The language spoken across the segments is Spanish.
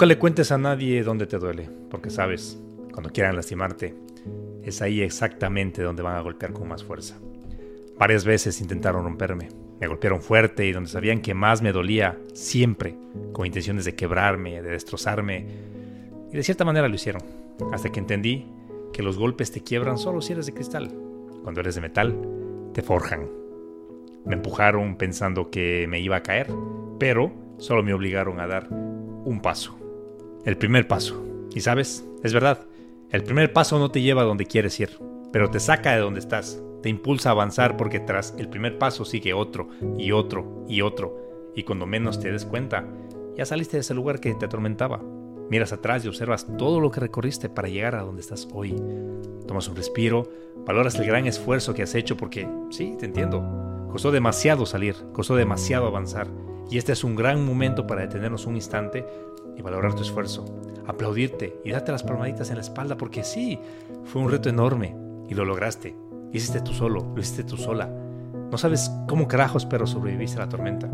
Nunca le cuentes a nadie dónde te duele, porque sabes, cuando quieran lastimarte, es ahí exactamente donde van a golpear con más fuerza. Varias veces intentaron romperme, me golpearon fuerte y donde sabían que más me dolía, siempre, con intenciones de quebrarme, de destrozarme, y de cierta manera lo hicieron, hasta que entendí que los golpes te quiebran solo si eres de cristal. Cuando eres de metal, te forjan. Me empujaron pensando que me iba a caer, pero solo me obligaron a dar un paso. El primer paso. Y sabes, es verdad, el primer paso no te lleva a donde quieres ir, pero te saca de donde estás, te impulsa a avanzar porque tras el primer paso sigue otro y otro y otro, y cuando menos te des cuenta, ya saliste de ese lugar que te atormentaba. Miras atrás y observas todo lo que recorriste para llegar a donde estás hoy. Tomas un respiro, valoras el gran esfuerzo que has hecho porque, sí, te entiendo, costó demasiado salir, costó demasiado avanzar, y este es un gran momento para detenernos un instante y valorar tu esfuerzo, aplaudirte y darte las palmaditas en la espalda porque sí, fue un reto enorme y lo lograste. hiciste tú solo, lo hiciste tú sola. No sabes cómo carajos pero sobreviviste a la tormenta.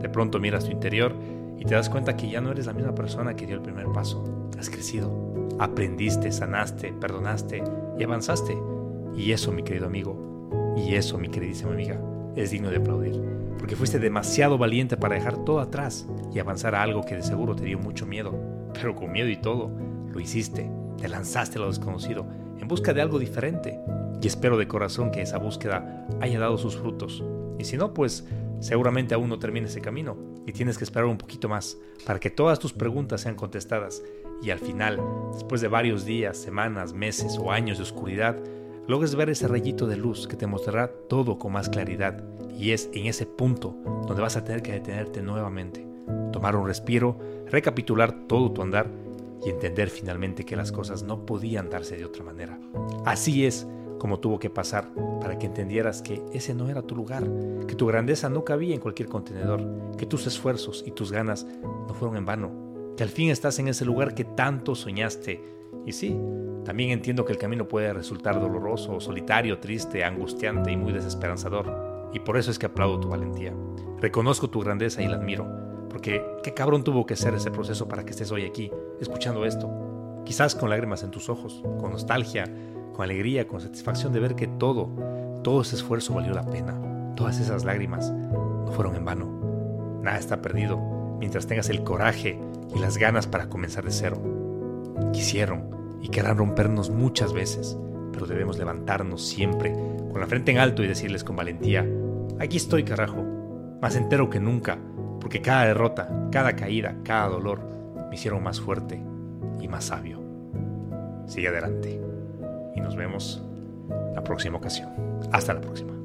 De pronto miras tu interior y te das cuenta que ya no eres la misma persona que dio el primer paso. Has crecido, aprendiste, sanaste, perdonaste y avanzaste. Y eso, mi querido amigo, y eso, mi queridísima amiga, es digno de aplaudir porque fuiste demasiado valiente para dejar todo atrás y avanzar a algo que de seguro te dio mucho miedo. Pero con miedo y todo, lo hiciste, te lanzaste a lo desconocido, en busca de algo diferente. Y espero de corazón que esa búsqueda haya dado sus frutos. Y si no, pues seguramente aún no termina ese camino y tienes que esperar un poquito más para que todas tus preguntas sean contestadas. Y al final, después de varios días, semanas, meses o años de oscuridad, logres ver ese rayito de luz que te mostrará todo con más claridad y es en ese punto donde vas a tener que detenerte nuevamente, tomar un respiro, recapitular todo tu andar y entender finalmente que las cosas no podían darse de otra manera. Así es como tuvo que pasar para que entendieras que ese no era tu lugar, que tu grandeza no cabía en cualquier contenedor, que tus esfuerzos y tus ganas no fueron en vano, que al fin estás en ese lugar que tanto soñaste. Y sí, también entiendo que el camino puede resultar doloroso, solitario, triste, angustiante y muy desesperanzador. Y por eso es que aplaudo tu valentía. Reconozco tu grandeza y la admiro. Porque qué cabrón tuvo que ser ese proceso para que estés hoy aquí, escuchando esto. Quizás con lágrimas en tus ojos, con nostalgia, con alegría, con satisfacción de ver que todo, todo ese esfuerzo valió la pena. Todas esas lágrimas no fueron en vano. Nada está perdido mientras tengas el coraje y las ganas para comenzar de cero. Quisieron y querrán rompernos muchas veces, pero debemos levantarnos siempre con la frente en alto y decirles con valentía, aquí estoy carajo, más entero que nunca, porque cada derrota, cada caída, cada dolor me hicieron más fuerte y más sabio. Sigue adelante y nos vemos la próxima ocasión. Hasta la próxima.